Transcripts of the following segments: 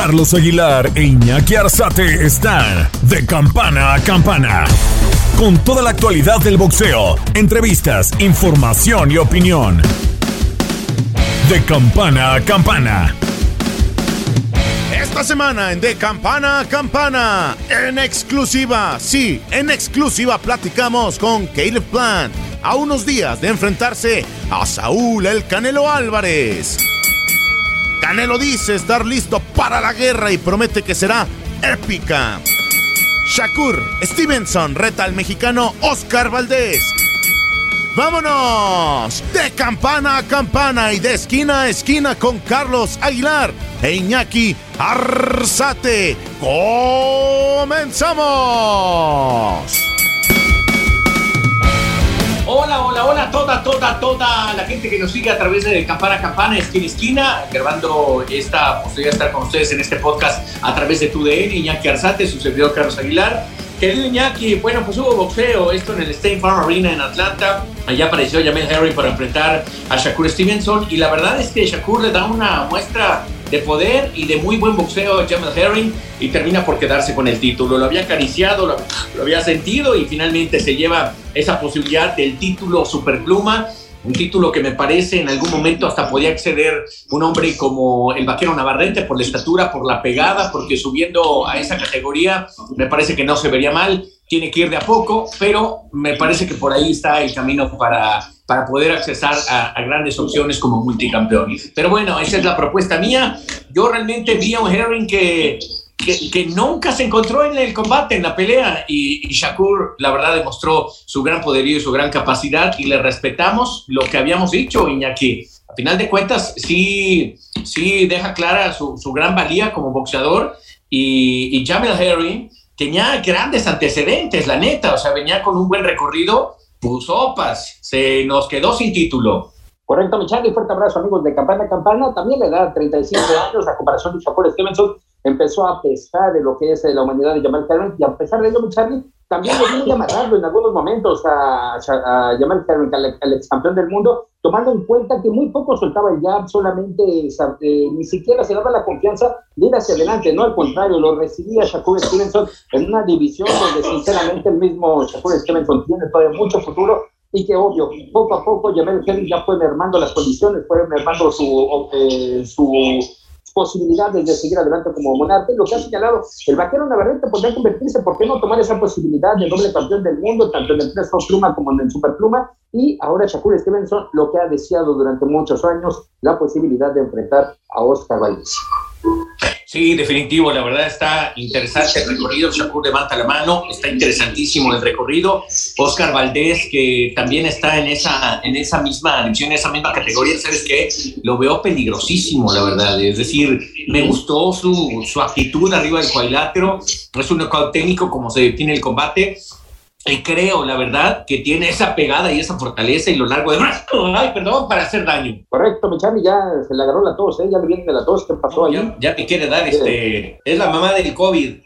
Carlos Aguilar e Iñaki Arzate están de campana a campana. Con toda la actualidad del boxeo, entrevistas, información y opinión. De campana a campana. Esta semana en De Campana a Campana, en exclusiva, sí, en exclusiva platicamos con Caleb Plant a unos días de enfrentarse a Saúl el Canelo Álvarez. Canelo dice estar listo para la guerra y promete que será épica. Shakur Stevenson reta al mexicano Oscar Valdés. ¡Vámonos! De campana a campana y de esquina a esquina con Carlos Aguilar e Iñaki Arzate. ¡Comenzamos! Hola, hola, hola, toda, toda, toda la gente que nos sigue a través de Campana a Campana, esquina esquina, grabando esta posibilidad de estar con ustedes en este podcast a través de TUDN, Iñaki Arzate, su servidor Carlos Aguilar. Querido Iñaki, bueno, pues hubo boxeo, esto en el State Farm Arena en Atlanta. Allá apareció Jamel Herring para enfrentar a Shakur Stevenson y la verdad es que Shakur le da una muestra de poder y de muy buen boxeo a Jamel Herring y termina por quedarse con el título. Lo había acariciado, lo, lo había sentido y finalmente se lleva esa posibilidad del título superpluma un título que me parece en algún momento hasta podía acceder un hombre como el vaquero Navarrete por la estatura, por la pegada, porque subiendo a esa categoría me parece que no se vería mal, tiene que ir de a poco, pero me parece que por ahí está el camino para, para poder accesar a, a grandes opciones como multicampeón. Pero bueno, esa es la propuesta mía. Yo realmente vi a un Herring que que, que, nunca se encontró en el combate, en la pelea, y, y, Shakur, la verdad, demostró su gran poderío y su gran capacidad, y le respetamos lo que habíamos dicho, Iñaki. A final de cuentas, sí, sí deja clara su, su gran valía como boxeador, y, y Jamel Herring tenía grandes antecedentes, la neta, o sea, venía con un buen recorrido, puso opas, se nos quedó sin título. Correcto, mi Charlie, fuerte abrazo, amigos de Campana Campana. También le da 35 años a comparación de Shakur Stevenson empezó a pesar de lo que es la humanidad de Jamal Herring y a pesar de ello, Charlie, también le vino a llamarlo en algunos momentos a, a, a Jamal al, al, ex campeón del mundo, tomando en cuenta que muy poco soltaba el jab, solamente eh, ni siquiera se daba la confianza de ir hacia adelante, no al contrario, lo recibía Shakur Stevenson en una división donde sinceramente el mismo Shakur Stevenson tiene todavía mucho futuro y que obvio, poco a poco Jamel Herring ya fue mermando las condiciones, fue mermando su, eh, su posibilidades de seguir adelante como monarca. Lo que ha señalado el vaquero Navarrete podría convertirse, ¿por qué no tomar esa posibilidad de doble campeón del mundo, tanto en el peso pluma como en el superpluma? Y ahora Shakur Stevenson, lo que ha deseado durante muchos años, la posibilidad de enfrentar a Oscar Valdez. Sí, definitivo, la verdad está interesante el recorrido. Shakur levanta la mano, está interesantísimo el recorrido. Oscar Valdés, que también está en esa, en esa misma división, en esa misma categoría, ¿sabes qué? Lo veo peligrosísimo, la verdad. Es decir, me gustó su, su actitud arriba del cuadrilátero. Es un técnico, como se define el combate. Y creo, la verdad, que tiene esa pegada y esa fortaleza y lo largo de brazo, ay, perdón, para hacer daño. Correcto, mi Charlie, ya se le agarró la tos, ¿eh? ya le viene de la tos, ¿qué pasó ahí? Ya, ya te quiere dar, este, es la mamá del COVID.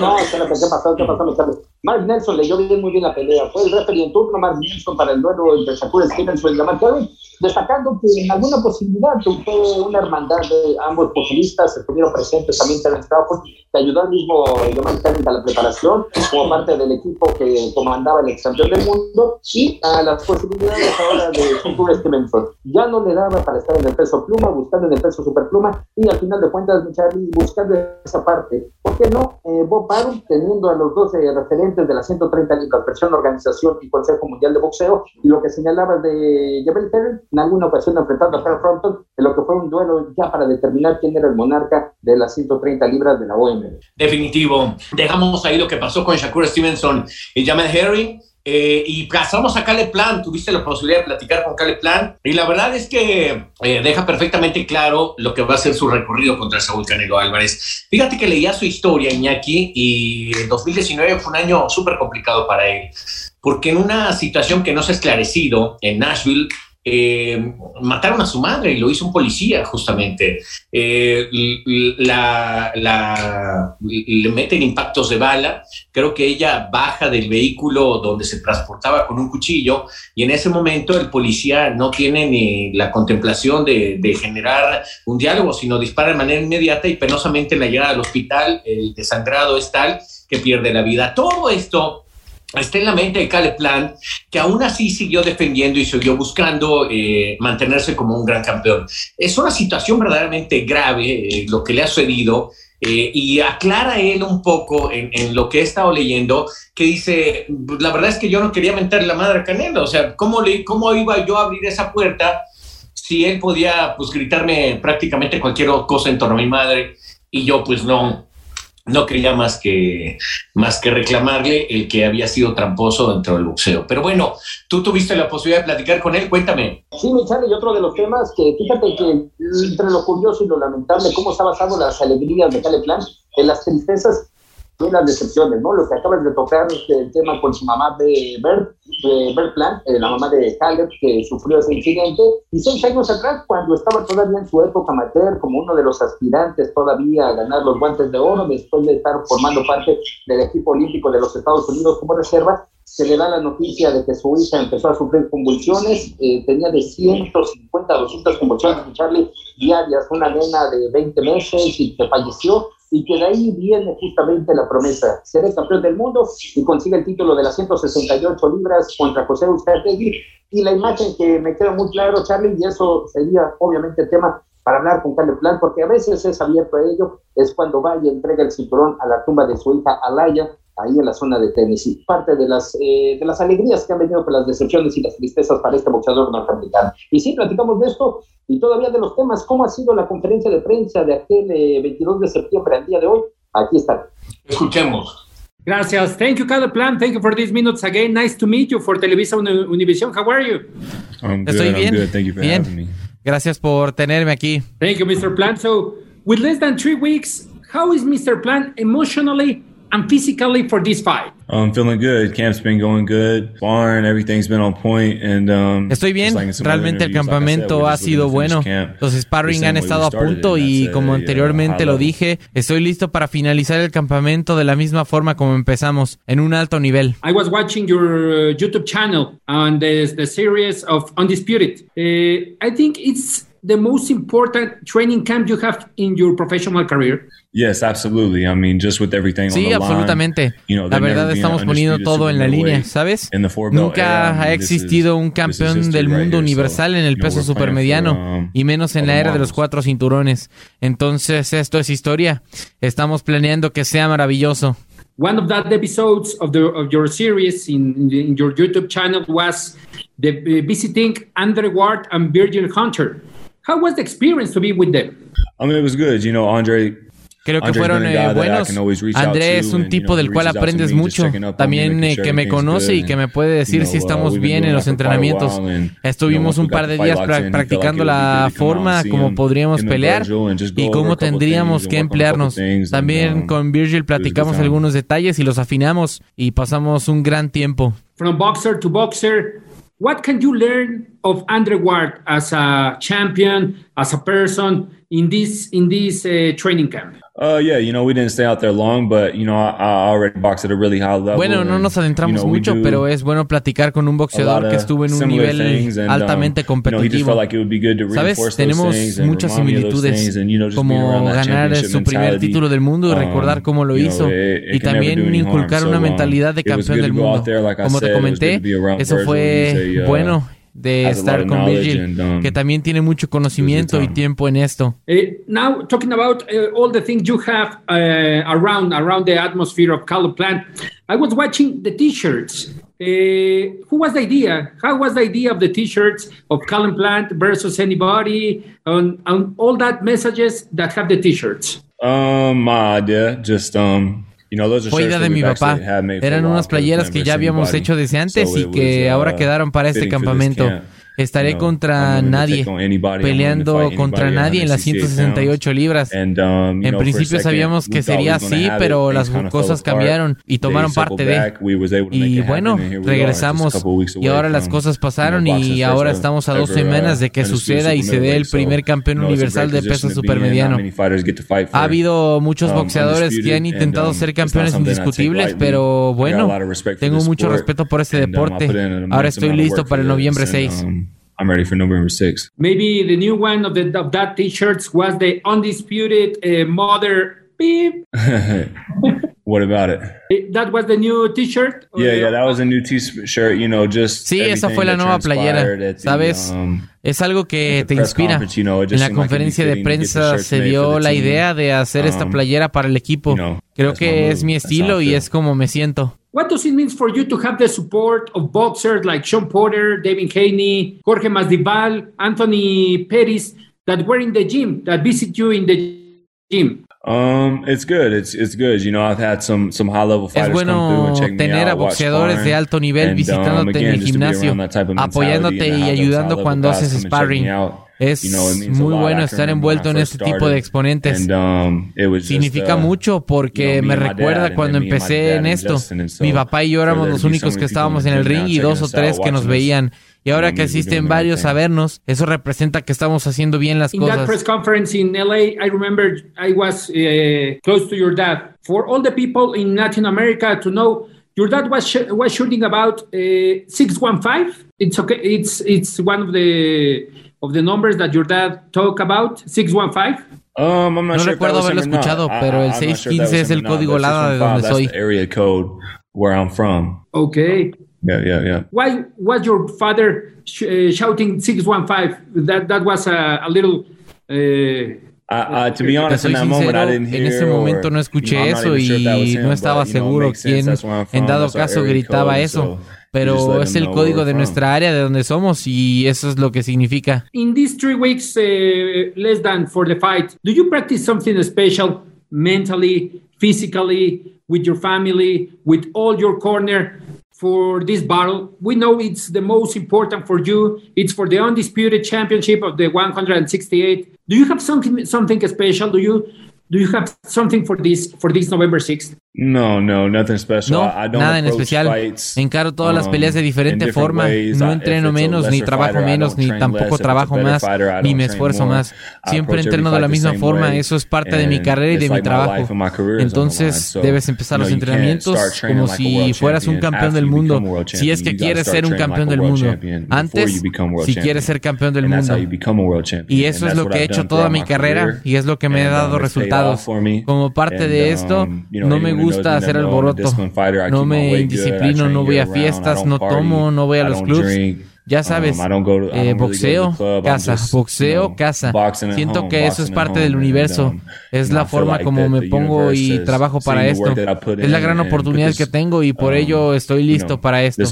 No, espérate, ¿qué pasó? ¿Qué pasó, mi Charlie? Mark Nelson leyó bien muy bien la pelea, fue el referee en turno, Mark Nelson, para el duelo entre Shakur Stevenson y Lamar Herring, destacando que en alguna posibilidad fue una hermandad de ambos populistas, estuvieron presentes también Terence Crawford, que ayudó al mismo Lamar Herring a la preparación, como parte del equipo que comandaba el ex campeón del mundo, y a las posibilidades ahora de Shakur Stevenson. Ya no le daba para estar en el peso pluma, buscando en el peso superpluma, y al final de cuentas, Charlie, buscando esa parte. ¿Por qué no? Eh, Bob Arum, teniendo a los 12 referentes de las 130 libras, versión organización y Consejo Mundial de Boxeo, y lo que señalaba de Jabel Herring, en alguna ocasión enfrentando a Carl Fronton, en lo que fue un duelo ya para determinar quién era el monarca de las 130 libras de la OM. Definitivo. Dejamos ahí lo que pasó con Shakur Stevenson y Jamel Herring. Eh, y pasamos a Caleb Plan. Tuviste la posibilidad de platicar con Caleb Plan y la verdad es que eh, deja perfectamente claro lo que va a ser su recorrido contra Saúl Canelo Álvarez. Fíjate que leía su historia, Iñaki, y el 2019 fue un año súper complicado para él, porque en una situación que no se ha esclarecido en Nashville, eh, mataron a su madre y lo hizo un policía justamente. Eh, la, le meten impactos de bala. Creo que ella baja del vehículo donde se transportaba con un cuchillo y en ese momento el policía no tiene ni la contemplación de, generar un diálogo, sino dispara de manera inmediata y penosamente la lleva al hospital. El desangrado es tal que pierde la vida. Todo esto está en la mente de Caleb Plan, que aún así siguió defendiendo y siguió buscando eh, mantenerse como un gran campeón. Es una situación verdaderamente grave eh, lo que le ha sucedido. Eh, y aclara él un poco en, lo que he estado leyendo, que dice, la verdad es que yo no quería mentarle la madre a Canelo, o sea, ¿cómo, ¿cómo iba yo a abrir esa puerta si él podía pues gritarme prácticamente cualquier cosa en torno a mi madre y yo pues no, no quería más que, más que reclamarle el que había sido tramposo dentro del boxeo. Pero bueno, tú tuviste la posibilidad de platicar con él, cuéntame. Sí, mi y otro de los temas que fíjate que entre lo curioso y lo lamentable, cómo está basado las alegrías de Cale Plan en las tristezas las decepciones, ¿no? Lo que acabas de tocar, el tema con su mamá de Bert, de Bert Plan, eh, la mamá de Caleb, que sufrió ese incidente, y seis años atrás, cuando estaba todavía en su época amateur, como uno de los aspirantes todavía a ganar los guantes de oro, después de estar formando parte del equipo olímpico de los Estados Unidos como reserva, se le da la noticia de que su hija empezó a sufrir convulsiones, eh, tenía de 150 a 200 convulsiones, Charlie, diarias, una nena de 20 meses y que falleció, y que de ahí viene justamente la promesa. Seré campeón del mundo y consigue el título de las 168 libras contra José Uzcategui. Y la imagen que me queda muy claro, Charlie, y eso sería obviamente tema para hablar con Carlos Plan, porque a veces es abierto a ello, es cuando va y entrega el cinturón a la tumba de su hija Alaya, ahí en la zona de Tennessee. Parte de las, eh, de las alegrías que han venido con las decepciones y las tristezas para este boxeador norteamericano. Y sí, platicamos de esto y todavía de los temas. ¿Cómo ha sido la conferencia de prensa de aquel 22 eh, de septiembre al día de hoy? Aquí está. Escuchemos. Gracias. Thank you, Carlos Plan. Thank you for these minutes again. Nice to meet you for Televisa Univision. How are you? Estoy bien. Thank you for bien. Having me. Gracias por tenerme aquí. Thank you, Mr. Plan. So, with less than three weeks, how is Mr. Plan emotionally and physically for this fight? I'm feeling good. Camp's been going good. Barn, everything's been on point. And, um, Estoy bien. Realmente el campamento ha sido bueno. Los sparring han estado a punto y como anteriormente lo dije, estoy listo para finalizar el campamento de la misma forma como empezamos, en un alto nivel. I was watching your uh, YouTube channel on the, the series of Undisputed. Uh, I think it's the most important training camp you have in your professional career? Yes, absolutely. I mean, just with everything sí, absolutamente. la verdad estamos poniendo todo en la línea, ¿sabes? Nunca ha existido un campeón del mundo universal en el peso supermediano um, y menos en la era de los cuatro cinturones. Entonces, esto es historia. Estamos planeando que sea maravilloso. One of the episodes of, the, of your series in, in your YouTube channel was the uh, visiting Andre Ward and Virgil Hunter. How was the experience to be with them? I mean, it was good. You know, Andre Creo que fueron eh, buenos. André es un tipo del cual aprendes mucho. También eh, que me conoce y que me puede decir si estamos bien en los entrenamientos. Estuvimos un par de días practicando la forma como podríamos pelear y cómo tendríamos que emplearnos. También con Virgil platicamos algunos detalles y los afinamos y pasamos un gran tiempo. From boxer to boxer, What can you learn of Andre Ward as a champion, as a person in this in this uh, training camp? Uh, yeah, you know, we didn't stay out there long, but you know, I, I already boxed at a really high level. Bueno, no nos adentramos you know, mucho, pero es bueno platicar con un boxeador que estuvo en un nivel and, altamente um, competitivo. You know, Sabes, tenemos muchas similitudes, como ganar su primer título del mundo y um, recordar cómo lo hizo, y también inculcar una um, mentalidad de campeón del mundo. Como te comenté, eso fue uh, bueno de estar con Virgil, um, que también tiene mucho conocimiento y tiempo en esto. Uh, now, talking about uh, all the things you have uh, around around the atmosphere of Color Plant, I was watching the T-shirts. Uh, who was the idea? How was the idea of the T-shirts of Colin Plant versus anybody, and, and all that messages that have the T-shirts? Um, my idea, just um, Fue idea de mi papá. Eran unas playeras que ya habíamos hecho desde antes y que ahora uh, quedaron para este campamento. Estaré contra nadie, peleando contra nadie en las 168 libras. Um, en principio sabíamos que sería así, pero las cosas cambiaron y tomaron parte de. Y bueno, regresamos y ahora las cosas pasaron y ahora estamos a dos semanas de que suceda y se dé el primer campeón universal de peso supermediano. Ha habido muchos um, boxeadores que han intentado um, ser campeones indiscutibles, pero bueno, tengo mucho respeto por este deporte. Ahora estoy listo para el noviembre 6. I'm ready for November 6th. Maybe the new one of, the, of that t-shirts was the undisputed uh, mother beep. what about it? That was the new t-shirt. Yeah, yeah, that was a new t-shirt. You know, just sí, esa fue la nueva playera. Sabes, um, es algo que te inspira. En la conferencia de prensa se dio la idea de hacer esta um, playera para el equipo. Creo que es mi estilo y es como me siento. What does it mean for you to have the support of boxers like Sean Porter, David Haney, Jorge Masvidal, Anthony Pettis that were in the gym, that visit you in the gym? Um, it's good. It's it's good. You know, I've had some some high level fighters es bueno come through and check me tener out, a boxeadores de alto nivel um, visitándote um, again, en el gimnasio, apoyándote y ayudando cuando haces sparring. Es muy bueno estar envuelto en este tipo de exponentes. Um, Significa uh, mucho porque me recuerda cuando empecé en esto. Mi papá y yo éramos los únicos que estábamos en el ring y dos o tres que nos veían. Y ahora que asisten varios a vernos, eso representa que estamos haciendo bien las cosas. In that press conference in LA, I remember I was uh, close to your dad. For all the people in Latin America to know, your dad was sh was shooting about uh, 615. It's okay. It's it's one of the of the numbers that your dad talk about? 615? Um, I'm not no sure recuerdo haberlo escuchado, pero el 615 sure es el código LADA de donde soy. area code where I'm from. Okay. Yeah, yeah, yeah. Why was your father sh uh, shouting 615? That that was a, a little uh, Uh, uh, to be honest, in that sincero, moment, I didn't hear, en ese momento no escuché eso y no estaba seguro quién en dado caso gritaba eso. Pero es el código de nuestra área de donde somos y eso es lo que significa. In these three weeks uh, less than for the fight, do you practice something special mentally, physically, with your family, with all your corner? for this battle. We know it's the most important for you. It's for the undisputed championship of the 168. Do you have something something special? Do you do you have something for this for this November 6th? No, no, nothing special. No, I don't nada en especial. Fights, Encaro todas las peleas de um, diferente forma. Ways. No entreno menos, ni trabajo menos, ni tampoco trabajo más, ni me esfuerzo más. Siempre entreno de la misma forma. Eso es parte de mi carrera y de mi trabajo. Entonces debes empezar los entrenamientos como si fueras un campeón del mundo. Si es que quieres ser un campeón del mundo. Antes, si quieres ser campeón del mundo. Y eso es lo que he hecho toda mi carrera y es lo que me ha dado um, resultados. Como parte de esto, um, no me gusta gusta hacer alboroto. No me indisciplino, no voy a fiestas, no tomo, no voy a los clubs. Ya um, sabes, eh, boxeo, casa, boxeo, casa. Siento que eso es parte del universo. Um, es la forma como me pongo y trabajo para esto. Es la gran oportunidad que tengo y por um, ello estoy listo para esto. I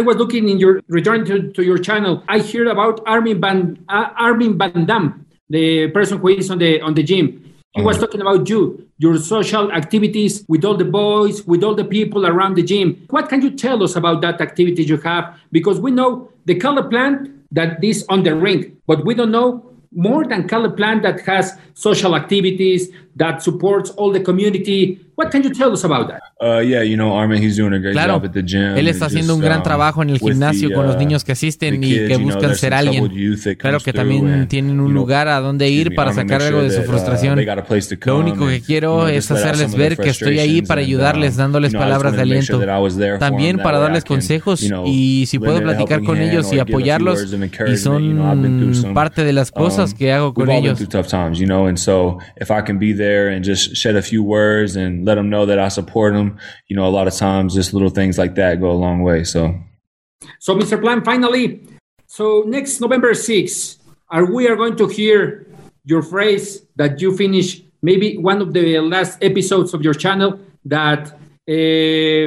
was looking in your return to, to your channel. I heard about Armin Van uh, Armin Van Dam, the person who is on the on the gym. He was talking about you, your social activities with all the boys, with all the people around the gym. What can you tell us about that activity you have? Because we know the color plant that is on the ring, but we don't know more than color plant that has social activities that supports all the community. What can you tell us about that? Uh, yeah, you know, Armin, he's doing a great claro, job at the gym. Él está haciendo un gran um, trabajo en el gimnasio the, con los uh, niños que asisten y que buscan ser alguien. Claro que también tienen un lugar a donde ir para sacar algo de su uh, frustración. Lo único que quiero es hacerles ver que estoy ahí para ayudarles, um, dándoles palabras de aliento. También para darles consejos y si puedo platicar con ellos y apoyarlos y son parte de las cosas um, que hago con ellos. There and just shed a few words and let them know that I support them. You know, a lot of times just little things like that go a long way. So, so Mr. Plan, finally, so next November 6th, are we are going to hear your phrase that you finish maybe one of the last episodes of your channel that uh,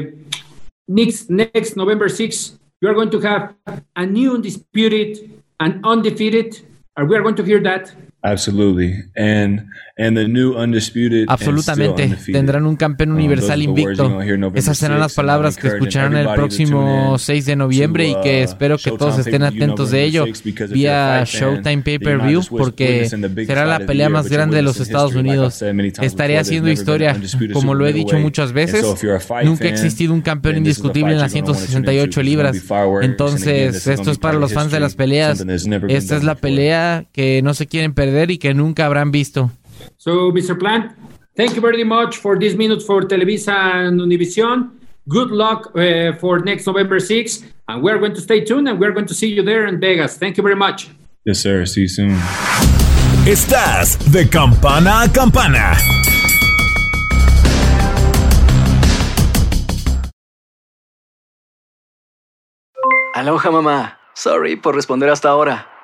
next next November 6th you are going to have a new undisputed and undefeated. Are we are going to hear that? Absolutely. And and the new undisputed Absolutamente. Tendrán un campeón um, universal invicto. Esas serán las palabras que escucharán el próximo 6 de noviembre y que uh, espero que todos estén atentos de ello vía Showtime Pay-Per-View porque será la pelea más grande de los Estados Unidos. Estaré haciendo historia, como lo he dicho muchas veces. Nunca ha existido un campeón indiscutible en las 168 libras. Entonces, esto es para los fans de las peleas. Esta es la pelea que no se quieren perder y que nunca habrán visto. So, Mr. Plant, thank you very much for this minute for Televisa and Univision. Good luck uh, for next November 6, and we're going to stay tuned and we're going to see you there in Vegas. Thank you very much. Yes, sir. See you soon. Estás de campana a campana. Aloha, mamá. Sorry por responder hasta ahora.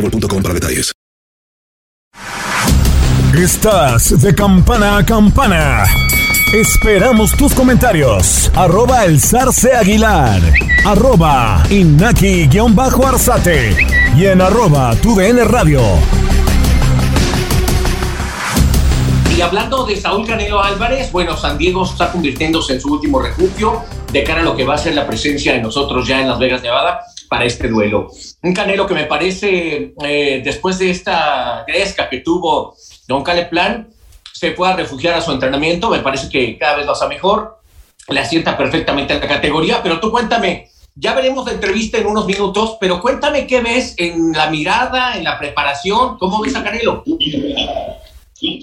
boostmobile para detalles. Estás de campana a campana. Esperamos tus comentarios. Arroba el zarce aguilar. Arroba inaki-arzate. Y en arroba tu radio. Y hablando de Saúl Canelo Álvarez, bueno, San Diego está convirtiéndose en su último refugio de cara a lo que va a ser la presencia de nosotros ya en Las Vegas, Nevada para este duelo. Un Canelo que me parece, eh, después de esta gresca que tuvo Don Plan, se pueda refugiar a su entrenamiento, me parece que cada vez lo hace mejor, le asienta perfectamente a la categoría, pero tú cuéntame, ya veremos la entrevista en unos minutos, pero cuéntame qué ves en la mirada, en la preparación, cómo ves a Canelo.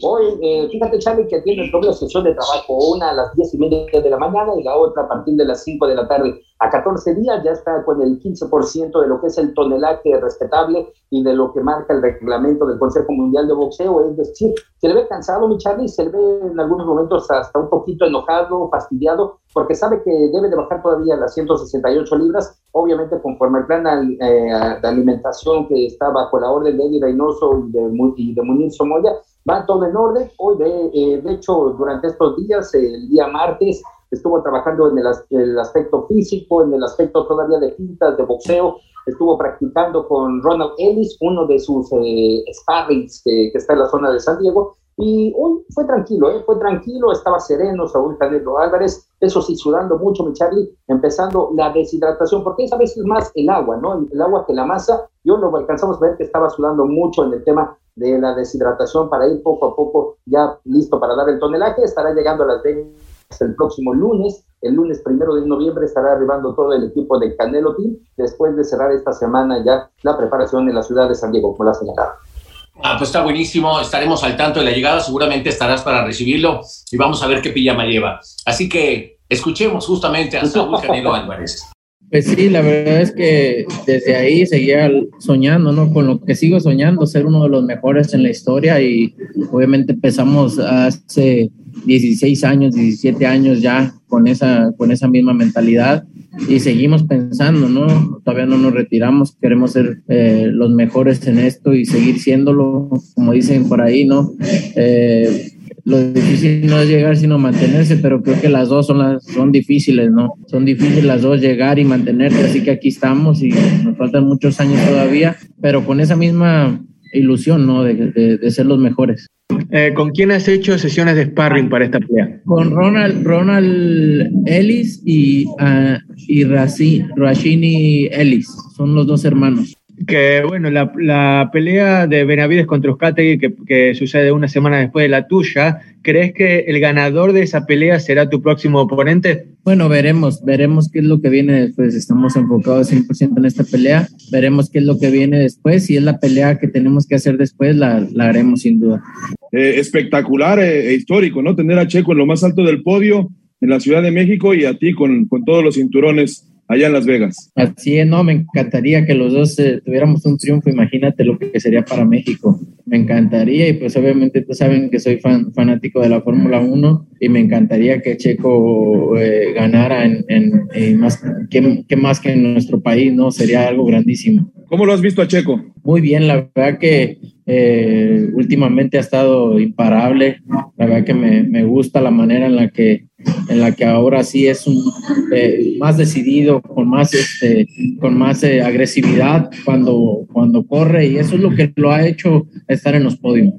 Hoy, eh, fíjate, Charlie, que tiene doble sesión de trabajo, una a las 10 y media de la mañana y la otra a partir de las 5 de la tarde. A 14 días ya está con el 15% de lo que es el tonelaje respetable y de lo que marca el reglamento del Consejo Mundial de Boxeo. Es decir, se le ve cansado, mi Charlie, se le ve en algunos momentos hasta un poquito enojado, fastidiado, porque sabe que debe de bajar todavía las 168 libras, obviamente conforme el plan eh, de alimentación que está bajo la orden de Eddie Reynoso y de, y de Munir Somoya, va todo en orden. Hoy, de, eh, de hecho, durante estos días, el día martes, estuvo trabajando en el, aspecto físico, en el aspecto todavía de pintas, de boxeo, estuvo practicando con Ronald Ellis, uno de sus eh, sparrings que, está en la zona de San Diego, y hoy fue tranquilo, ¿eh? fue tranquilo, estaba sereno Saúl Canelo Álvarez, eso sí, sudando mucho, mi Charlie, empezando la deshidratación, porque es a veces más el agua, ¿no? El agua que la masa, yo lo alcanzamos a ver que estaba sudando mucho en el tema de la deshidratación para ir poco a poco ya listo para dar el tonelaje, estará llegando a las 20 el próximo lunes. El lunes primero de noviembre estará arribando todo el equipo de Canelo Team después de cerrar esta semana ya la preparación en la ciudad de San Diego, como la señalado. Ah, pues está buenísimo, estaremos al tanto de la llegada, seguramente estarás para recibirlo y vamos a ver qué pijama lleva. Así que escuchemos justamente a Saúl Canelo Álvarez. Pues sí, la verdad es que desde ahí seguía soñando, ¿no? Con lo que sigo soñando, ser uno de los mejores en la historia y obviamente empezamos hace 16 años, 17 años ya con esa, con esa misma mentalidad y seguimos pensando, ¿no? Todavía no nos retiramos, queremos ser eh, los mejores en esto y seguir siéndolo, como dicen por ahí, ¿no? Eh, lo difícil no es llegar sino mantenerse, pero creo que las dos son las son difíciles, ¿no? Son difíciles las dos llegar y mantenerse, así que aquí estamos y nos faltan muchos años todavía, pero con esa misma ilusión, ¿no? De, de, ser los mejores. Eh, ¿Con quién has hecho sesiones de sparring para esta pelea? Con Ronald, Ronald Ellis y, uh, y Rashini Ellis, son los dos hermanos que bueno, la, la, pelea de Benavides contra Uzcategui, que, que, sucede una semana después de la tuya, ¿crees que el ganador de esa pelea será tu próximo oponente? Bueno, veremos, veremos qué es lo que viene después. Estamos enfocados 100% en esta pelea, veremos qué es lo que viene después. Si es la pelea que tenemos que hacer después, la, la haremos sin duda. Eh, espectacular e histórico, ¿no? Tener a Checo en lo más alto del podio en la Ciudad de México y a ti con, con todos los cinturones allá en Las Vegas. Así es, no, me encantaría que los dos eh, tuviéramos un triunfo, imagínate lo que sería para México. Me encantaría y pues obviamente tú saben que soy fan, fanático de la Fórmula 1 y me encantaría que Checo eh, ganara en, en, más, que, más que en nuestro país, ¿no? Sería algo grandísimo. ¿Cómo lo has visto a Checo? Muy bien, la verdad que eh, últimamente ha estado imparable. La verdad que me, me, gusta la manera en la que en la que ahora sí es un, eh, más decidido, con más, este, con más eh, agresividad cuando, cuando corre y eso es lo que lo ha hecho estar en los podios.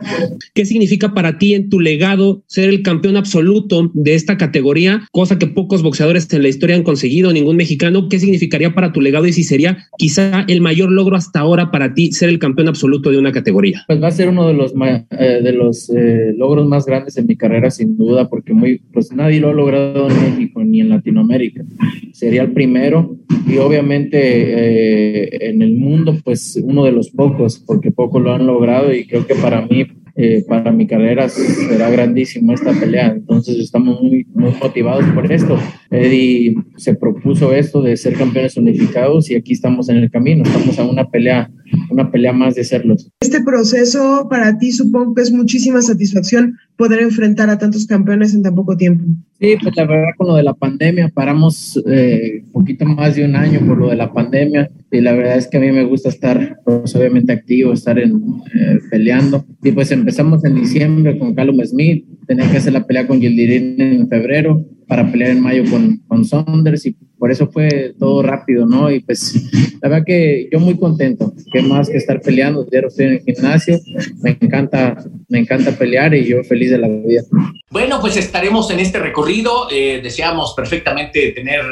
¿Qué significa para ti en tu legado ser el campeón absoluto de esta categoría, cosa que pocos boxeadores en la historia han conseguido, ningún mexicano? ¿Qué significaría para tu legado y si sería quizá el mayor logro hasta ahora para ti ser el campeón absoluto de una categoría? Pues va a ser uno de los, eh, de los logros más grandes en mi carrera, sin duda, porque muy, pues nadie lo logrado en México ni en Latinoamérica. Sería el primero y obviamente eh, en el mundo pues uno de los pocos, porque pocos lo han logrado y creo que para mí eh, para mi carrera será grandísimo esta pelea. Entonces estamos muy, muy motivados por esto. Eddie se propuso esto de ser campeones unificados y aquí estamos en el camino. Estamos a una pelea, una pelea más de serlos. Este proceso para ti supongo que es muchísima satisfacción poder enfrentar a tantos campeones en tan poco tiempo. Sí, pues la verdad con lo de la pandemia paramos un eh, poquito más de un año por lo de la pandemia y la verdad es que a mí me gusta estar pues, obviamente activo, estar en, eh, peleando y pues empezamos en diciembre con Callum Smith, tenía que hacer la pelea con Gildirin en febrero para pelear en mayo con, con Saunders y por eso fue todo rápido, ¿no? Y pues la verdad que yo muy contento, que más que estar peleando, ya estoy en el gimnasio, me encanta, me encanta pelear y yo feliz de la vida. Bueno, pues estaremos en este recorrido, eh, deseamos perfectamente tener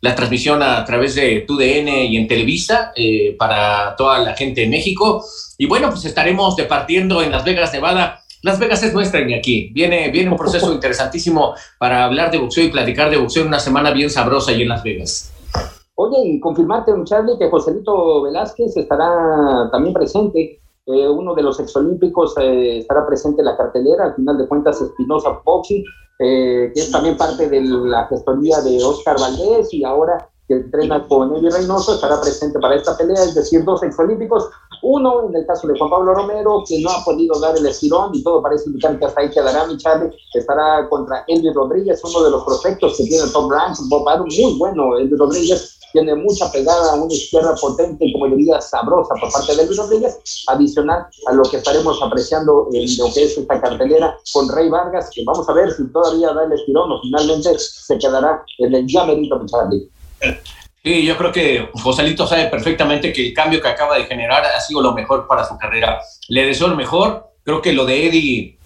la transmisión a través de TUDN y en Televisa eh, para toda la gente de México y bueno, pues estaremos departiendo en Las Vegas, Nevada las Vegas es nuestra, aquí. Viene, viene un proceso interesantísimo para hablar de boxeo y platicar de boxeo en una semana bien sabrosa ahí en Las Vegas. Oye, y confirmarte, Charlie, que Joselito Velázquez estará también presente. Eh, uno de los exolímpicos eh, estará presente en la cartelera. Al final de cuentas, Espinosa Boxing, eh, que es también parte de la gestoría de Oscar Valdés y ahora que entrena con Eddie Reynoso, estará presente para esta pelea, es decir, dos exolímpicos, uno en el caso de Juan Pablo Romero, que no ha podido dar el estirón y todo parece indicar que hasta ahí quedará mi Charlie, estará contra Elvis Rodríguez, uno de los prospectos que tiene Tom Ranks, Bob muy bueno, Elvis Rodríguez, tiene mucha pegada, una izquierda potente y como diría sabrosa por parte de Elvis Rodríguez, adicional a lo que estaremos apreciando en lo que es esta cartelera con Rey Vargas, que vamos a ver si todavía da el estirón o finalmente se quedará en el llamerito Charlie. Sí, yo creo que Joselito sabe perfectamente que el cambio que acaba de generar ha sido lo mejor para su carrera. Le deseo lo mejor. Creo que lo de Eddie,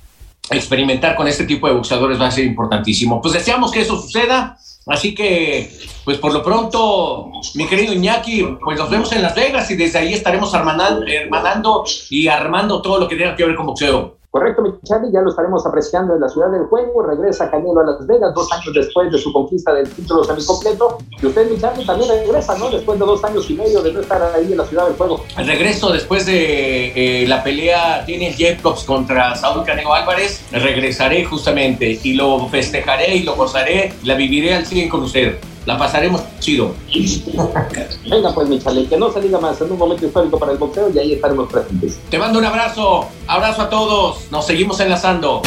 experimentar con este tipo de boxeadores va a ser importantísimo. Pues deseamos que eso suceda. Así que, pues por lo pronto, mi querido Iñaki, pues nos vemos en Las Vegas y desde ahí estaremos hermanando y armando todo lo que tenga que ver con boxeo. Correcto, mi ya lo estaremos apreciando en la ciudad del juego. Regresa Canelo a Las Vegas dos años después de su conquista del título semicompleto. Y usted, mi también regresa, ¿no? Después de dos años y medio de no estar ahí en la ciudad del juego. El regreso después de eh, la pelea tiene Jacobs contra Saúl Canelo Álvarez. Regresaré justamente y lo festejaré y lo gozaré. La viviré al 100 con usted. La pasaremos chido. Venga, pues, mi chale, que no se diga más. En un momento histórico para el boxeo y ahí estaremos presentes. Te mando un abrazo. Abrazo a todos. Nos seguimos enlazando.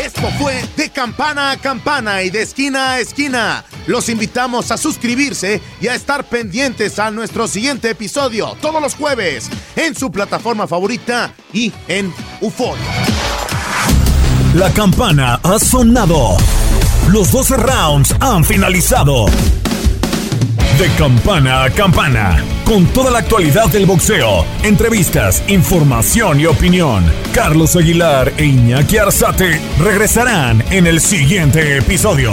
Esto fue de campana a campana y de esquina a esquina. Los invitamos a suscribirse y a estar pendientes a nuestro siguiente episodio todos los jueves en su plataforma favorita y en UFO. La campana ha sonado. Los 12 rounds han finalizado. De campana a campana, con toda la actualidad del boxeo, entrevistas, información y opinión. Carlos Aguilar e Iñaki Arzate regresarán en el siguiente episodio.